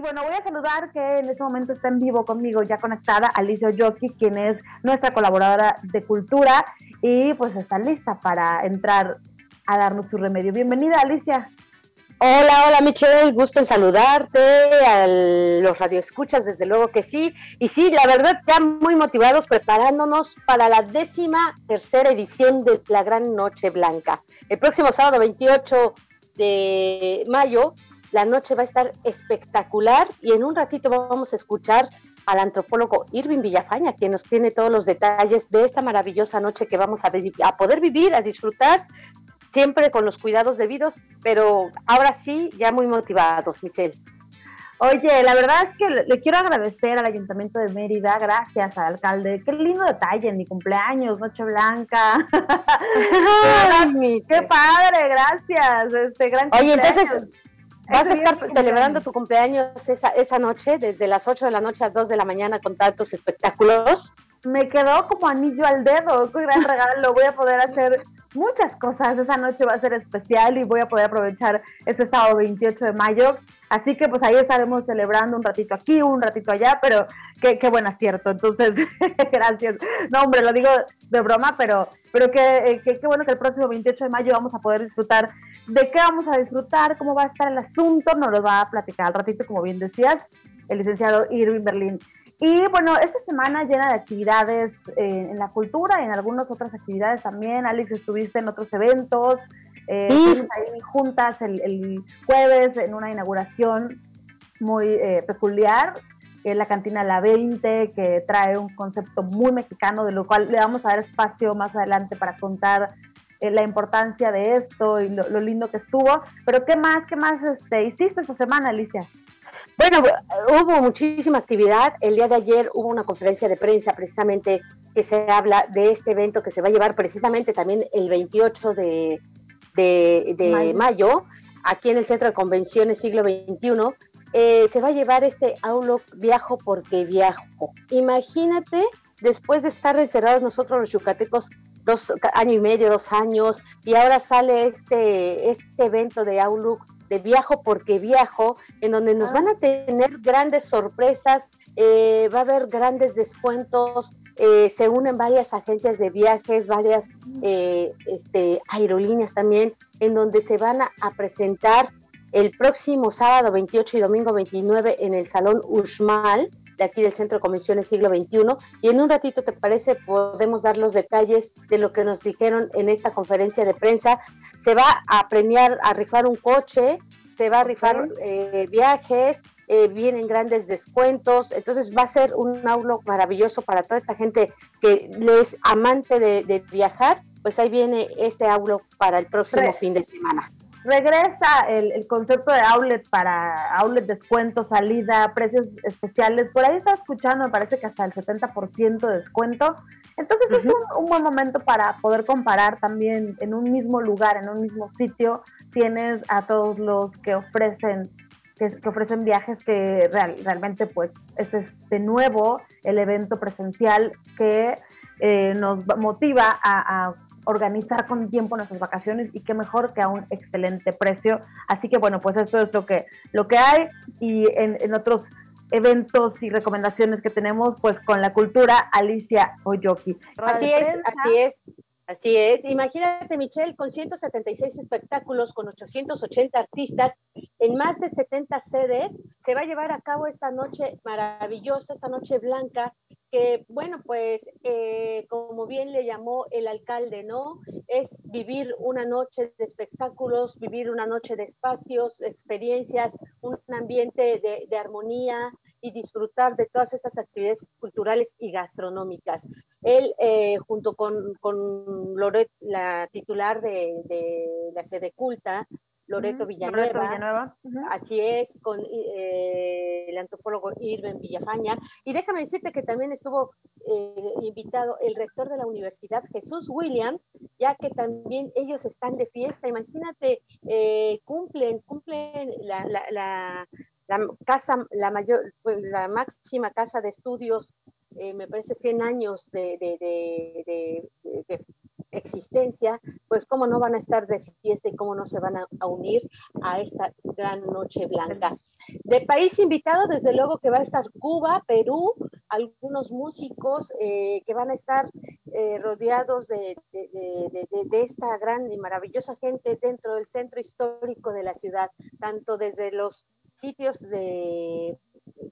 Y bueno, voy a saludar que en este momento está en vivo conmigo, ya conectada, Alicia Yoki, quien es nuestra colaboradora de cultura y pues está lista para entrar a darnos su remedio. Bienvenida, Alicia. Hola, hola Michelle, gusto en saludarte, a los radioescuchas, desde luego que sí. Y sí, la verdad, ya muy motivados, preparándonos para la décima tercera edición de la Gran Noche Blanca. El próximo sábado 28 de mayo, la noche va a estar espectacular y en un ratito vamos a escuchar al antropólogo Irving Villafaña, quien nos tiene todos los detalles de esta maravillosa noche que vamos a, a poder vivir, a disfrutar siempre con los cuidados debidos, pero ahora sí, ya muy motivados, Michelle. Oye, la verdad es que le, quiero agradecer al Ayuntamiento de Mérida, gracias al alcalde. Qué lindo detalle en mi cumpleaños, Noche Blanca. qué padre, gracias. Este gran Oye, entonces vas a estar celebrando tu cumpleaños esa, esa noche, desde las 8 de la noche a 2 de la mañana con tantos espectáculos. Me quedó como anillo al dedo, qué gran regalo. Voy a poder hacer muchas cosas. Esa noche va a ser especial y voy a poder aprovechar este sábado 28 de mayo. Así que pues ahí estaremos celebrando un ratito aquí, un ratito allá, pero qué, qué buen acierto. Entonces, gracias. No, hombre, lo digo de broma, pero, pero qué, qué, qué bueno que el próximo 28 de mayo vamos a poder disfrutar. ¿De qué vamos a disfrutar? ¿Cómo va a estar el asunto? Nos lo va a platicar al ratito, como bien decías, el licenciado Irving Berlín. Y bueno, esta semana llena de actividades eh, en la cultura en algunas otras actividades también. Alex, estuviste en otros eventos, eh, ahí juntas el, jueves en una inauguración muy eh, peculiar, en la cantina La 20, que trae un concepto muy mexicano, de lo cual le vamos a dar espacio más adelante para contar eh, la importancia de esto y lo, lo, lindo que estuvo. Pero ¿qué más, qué más este, hiciste esta semana, Alicia? Bueno, hubo muchísima actividad. El día de ayer hubo una conferencia de prensa precisamente que se habla de este evento que se va a llevar precisamente también el 28 de, mayo. aquí en el Centro de Convenciones Siglo XXI. Eh, se va a llevar este Aulo Viajo porque viajo. Imagínate, después de estar encerrados nosotros los yucatecos dos año y medio, dos años, y ahora sale este, este evento de Outlook de Viajo porque Viajo, en donde nos van a tener grandes sorpresas, eh, va a haber grandes descuentos, eh, se unen varias agencias de viajes, varias eh, este, aerolíneas también, en donde se van a, presentar el próximo sábado 28 y domingo 29 en el Salón Uxmal de aquí del Centro de Convenciones Siglo XXI. Y en un ratito, ¿te parece? Podemos dar los detalles de lo que nos dijeron en esta conferencia de prensa. Se va a premiar, a rifar un coche, se va a rifar eh, viajes, eh, vienen grandes descuentos, entonces va a ser un aulo maravilloso para toda esta gente que es amante de, viajar, pues ahí viene este aulo para el próximo fin de semana regresa el, concepto de outlet para outlet descuento, salida, precios especiales. Por ahí está escuchando, me parece que hasta el 70% de descuento. Entonces es un, buen momento para poder comparar también en un mismo lugar, en un mismo sitio. Tienes a todos los que ofrecen que, ofrecen viajes que realmente pues este es de nuevo el evento presencial que eh, nos motiva a organizar con tiempo nuestras vacaciones y qué mejor que a un excelente precio. Así que bueno, pues esto es lo que, lo que hay y en, otros eventos y recomendaciones que tenemos, pues con la cultura Alicia Oyoki. Así es, así es. Así es, imagínate Michelle, con 176 espectáculos, con 880 artistas, en más de 70 sedes, se va a llevar a cabo esta noche maravillosa, esta noche blanca, que bueno, pues eh, como bien le llamó el alcalde, ¿no? Es vivir una noche de espectáculos, vivir una noche de espacios, experiencias, un ambiente de, armonía y disfrutar de todas estas actividades culturales y gastronómicas. Él, eh, junto con, con Loret, la titular de, de la sede culta, Loreto Villanueva. Así es, con eh, el antropólogo Irving Villafaña. Y déjame decirte que también estuvo eh, invitado el rector de la universidad, Jesús William, ya que también ellos están de fiesta. Imagínate, eh, cumplen, cumplen la, la, casa, la mayor, pues, la máxima casa de estudios, me parece 100 años de, de existencia, pues cómo no van a estar de fiesta y cómo no se van a, unir a esta gran noche blanca. De país invitado, desde luego que va a estar Cuba, Perú, algunos músicos eh, que van a estar eh, rodeados de, de, esta gran y maravillosa gente dentro del centro histórico de la ciudad, tanto desde los sitios de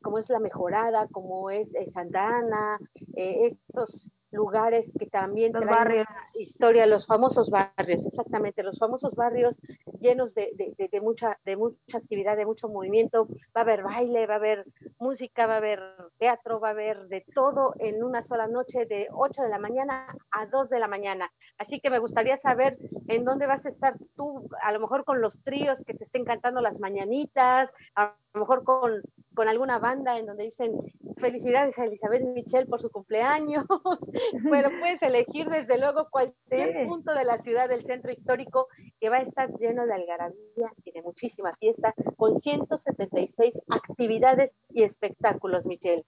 como es la mejorada, como es eh, Santa Ana, estos lugares que también los barrios. historia, los famosos barrios, exactamente, los famosos barrios llenos de, de, mucha, de mucha actividad, de mucho movimiento. Va a haber baile, va a haber música, va a haber teatro, va a haber de todo en una sola noche de 8 de la mañana a 2 de la mañana. Así que me gustaría saber en dónde vas a estar tú, a lo mejor con los tríos que te estén cantando las mañanitas, a lo mejor con, con alguna banda en donde dicen felicidades a Elizabeth Michelle por su cumpleaños. bueno, puedes elegir desde luego cualquier punto de la ciudad del centro histórico que va a estar lleno de algarabía y de muchísima fiesta con 176 actividades y espectáculos, Michelle.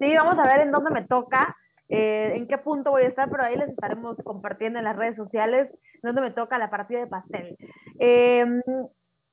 Sí, vamos a ver en dónde me toca. Eh, en qué punto voy a estar, pero ahí les estaremos compartiendo en las redes sociales dónde me toca la partida de pastel. Eh,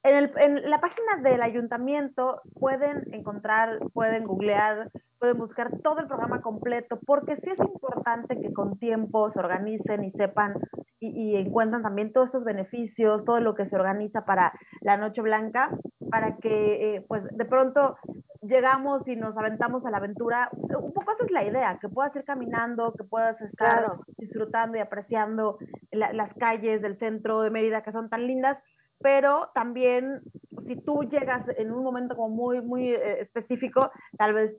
en, la página del ayuntamiento pueden encontrar, pueden googlear, pueden buscar todo el programa completo, porque sí es importante que con tiempo se organicen y sepan y, y encuentran también todos estos beneficios, todo lo que se organiza para la Noche Blanca, para que eh, pues de pronto llegamos y nos aventamos a la aventura. Un poco esa es la idea, que puedas ir caminando, que puedas estar disfrutando y apreciando las calles del centro de Mérida que son tan lindas pero también si tú llegas en un momento como muy, muy eh, específico, tal vez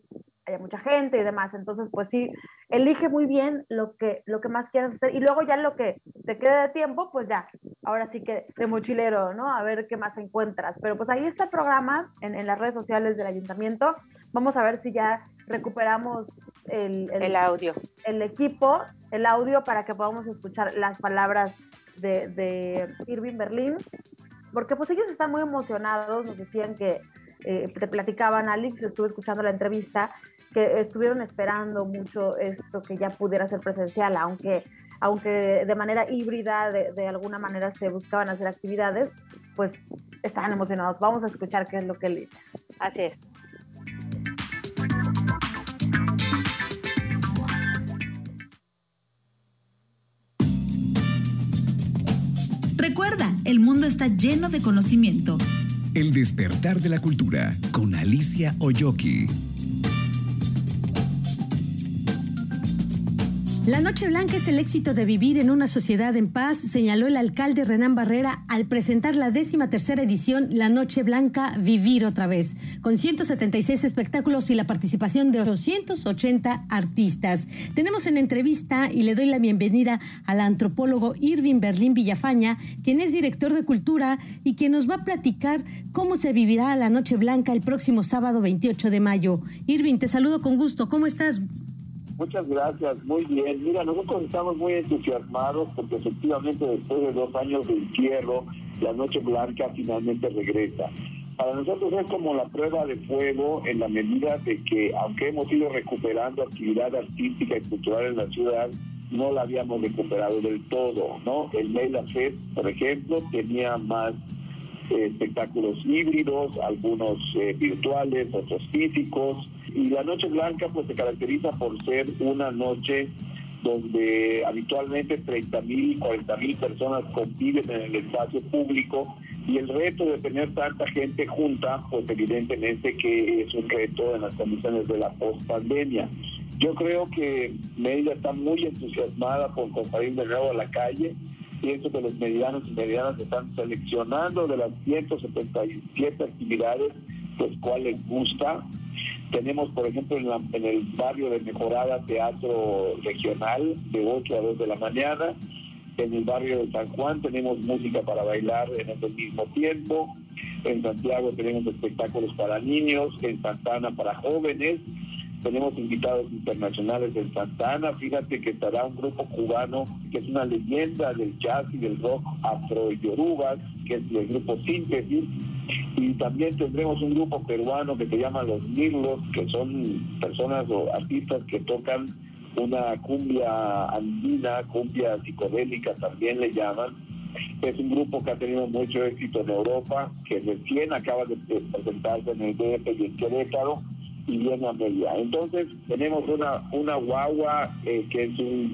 haya mucha gente y demás, entonces pues sí, elige muy bien lo que, lo que más quieras hacer. Y luego ya lo que te quede de tiempo, pues ya, ahora sí que de mochilero, ¿no? A ver qué más encuentras, pero pues ahí está el programa en, en las redes sociales del ayuntamiento, vamos a ver si ya recuperamos el, el, el audio, el equipo, el audio para que podamos escuchar las palabras de, de Irving Berlín porque pues ellos están muy emocionados, nos decían que, eh, te platicaban, Alex, estuve escuchando la entrevista, que estuvieron esperando mucho esto que ya pudiera ser presencial, aunque, aunque de manera híbrida, de, de alguna manera se buscaban hacer actividades, pues estaban emocionados. Vamos a escuchar qué es lo que él dice. Así es. Recuerda, el mundo está lleno de conocimiento. El despertar de la cultura con Alicia Oyoki. La Noche Blanca es el éxito de vivir en una sociedad en paz, señaló el alcalde Renán Barrera al presentar la décima tercera edición La Noche Blanca Vivir otra vez, con 176 espectáculos y la participación de 280 artistas. Tenemos en entrevista y le doy la bienvenida al antropólogo Irving Berlín Villafaña, quien es director de cultura y quien nos va a platicar cómo se vivirá la Noche Blanca el próximo sábado 28 de mayo. Irving, te saludo con gusto. ¿Cómo estás? Muchas gracias, muy bien. Mira, nosotros estamos muy entusiasmados porque efectivamente después de dos años de encierro, la Noche Blanca finalmente regresa. Para nosotros es como la prueba de fuego en la medida de que, aunque hemos ido recuperando actividad artística y cultural en la ciudad, no la habíamos recuperado del todo, ¿no? El Meila Fest, por ejemplo, tenía más eh, espectáculos híbridos, algunos eh, virtuales, otros físicos, y la Noche Blanca pues se caracteriza por ser una noche donde habitualmente 30 mil, 40 mil personas conviven en el espacio público y el reto de tener tanta gente junta, pues evidentemente que es un reto en las condiciones de la post-pandemia. Yo creo que Mérida está muy entusiasmada por salir de nuevo a la calle. Pienso que los medianos y medianas están seleccionando de las 177 actividades, pues cuál les gusta tenemos, por ejemplo, en, el barrio de Mejorada teatro regional de 8 a 2 de la mañana. En el barrio de San Juan tenemos música para bailar en el mismo tiempo. En Santiago tenemos espectáculos para niños. En Santana para jóvenes. Tenemos invitados internacionales en Santana. Fíjate que estará un grupo cubano que es una leyenda del jazz y del rock afro-yorubas, que es el grupo Síntesis y también tendremos un grupo peruano que se llama Los Mirlos, que son personas o artistas que tocan una cumbia andina, cumbia psicodélica también le llaman. Es un grupo que ha tenido mucho éxito en Europa, que recién acaba de presentarse en el DF y en Querétaro y viene a media. Entonces tenemos una una guagua eh, que es un,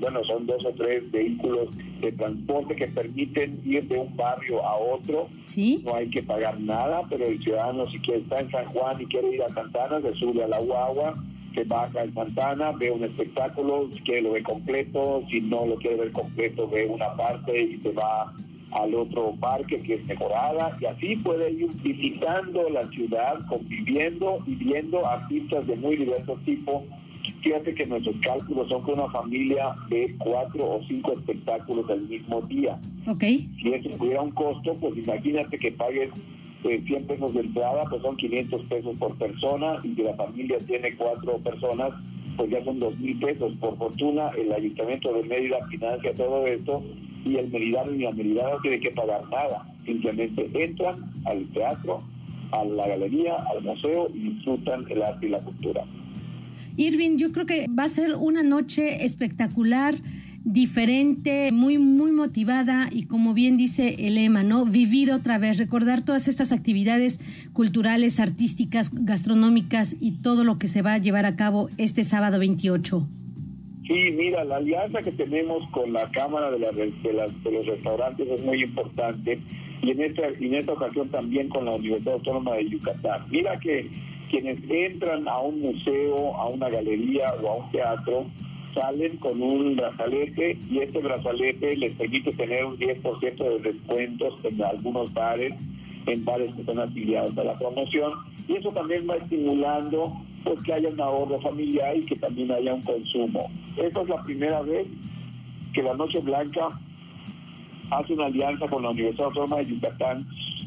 bueno, son dos o tres vehículos de transporte que permiten ir de un barrio a otro. ¿Sí? No hay que pagar nada, pero el ciudadano si quiere estar en San Juan y quiere ir a Santana, se sube a la guagua, se baja en Santana, ve un espectáculo, si quiere lo ve completo, si no lo quiere ver completo, ve una parte y se va al otro parque que es mejorada y así puede ir visitando la ciudad, conviviendo y viendo artistas de muy diversos tipos. Fíjate que nuestros cálculos son que una familia ve cuatro o cinco espectáculos al mismo día. Okay. Si eso tuviera un costo, pues imagínate que pagues 100 eh, pesos de entrada, pues son 500 pesos por persona y que la familia tiene cuatro personas, pues ya son dos mil pesos. Por fortuna, el Ayuntamiento de Mérida financia todo esto y el meridano y la meridana no tiene que pagar nada, simplemente entran al teatro, a la galería, al museo y disfrutan el arte y la cultura. Irving, yo creo que va a ser una noche espectacular diferente, muy, muy motivada y como bien dice el lema, ¿no? Vivir otra vez, recordar todas estas actividades culturales, artísticas, gastronómicas y todo lo que se va a llevar a cabo este sábado 28. Sí, mira, la alianza que tenemos con la Cámara de, de, los Restaurantes es muy importante y en, esta, en esta ocasión también con la Universidad Autónoma de Yucatán. Mira que quienes entran a un museo, a una galería o a un teatro, salen con un brazalete y este brazalete les permite tener un 10% de descuentos en algunos bares, en bares que están afiliados a la promoción y eso también va estimulando pues que haya un ahorro familiar y que también haya un consumo. Esta es la primera vez que la Noche Blanca hace una alianza con la Universidad Autónoma de Yucatán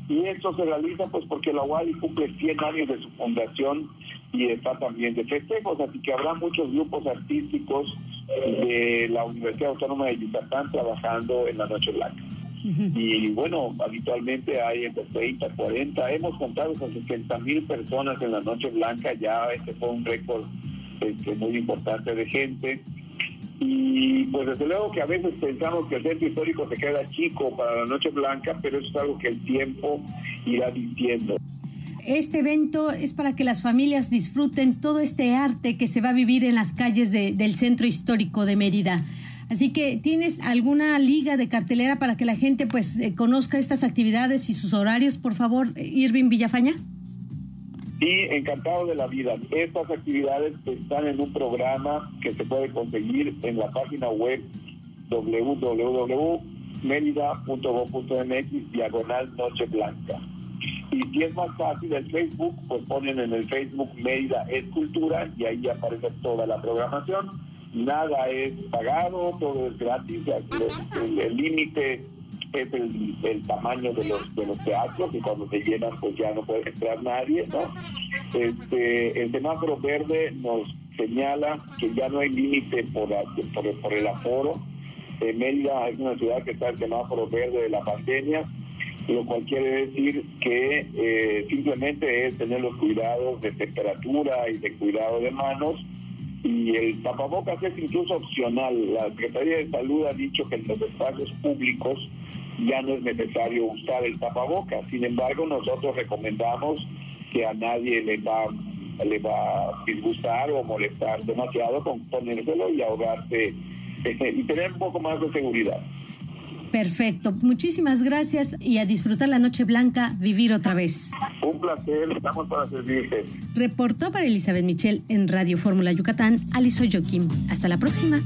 y esto se realiza pues porque la UALI cumple 100 años de su fundación y está también de festejos, así que habrá muchos grupos artísticos de la Universidad Autónoma de Yucatán trabajando en la Noche Blanca. Y bueno, habitualmente hay entre 30, 40, hemos contado con 60 mil personas en la Noche Blanca, ya este fue un récord este, muy importante de gente. Y pues desde luego que a veces pensamos que el centro histórico se queda chico para la Noche Blanca, pero eso es algo que el tiempo irá diciendo. Este evento es para que las familias disfruten todo este arte que se va a vivir en las calles del centro histórico de Mérida. Así que, ¿tienes alguna liga de cartelera para que la gente pues eh, conozca estas actividades y sus horarios, por favor, Irving Villafaña? Sí, encantado de la vida. Estas actividades están en un programa que se puede conseguir en la página web www.merida.gov.mx diagonal Noche Blanca. Y si es más fácil el Facebook, pues ponen en el Facebook Mérida Escultura y ahí aparece toda la programación nada es pagado, todo es gratis, el límite es el, tamaño de los de los teatros y cuando se llenan pues ya no puede entrar nadie, ¿no? Este, el semáforo verde nos señala que ya no hay límite por, por, el aforo. Eh, Mérida es una ciudad que está en semáforo verde de la pandemia, lo cual quiere decir que eh, simplemente es tener los cuidados de temperatura y de cuidado de manos y el tapabocas es incluso opcional. La Secretaría de Salud ha dicho que en los espacios públicos ya no es necesario usar el tapabocas. Sin embargo, nosotros recomendamos que a nadie le va le va a disgustar o molestar demasiado con ponérselo y ahogarse y tener un poco más de seguridad. Perfecto, muchísimas gracias y a disfrutar la Noche Blanca, vivir otra vez. Un placer, estamos para servirte. Reportó para Elizabeth Michel en Radio Fórmula Yucatán, Aliso Joaquín. Hasta la próxima.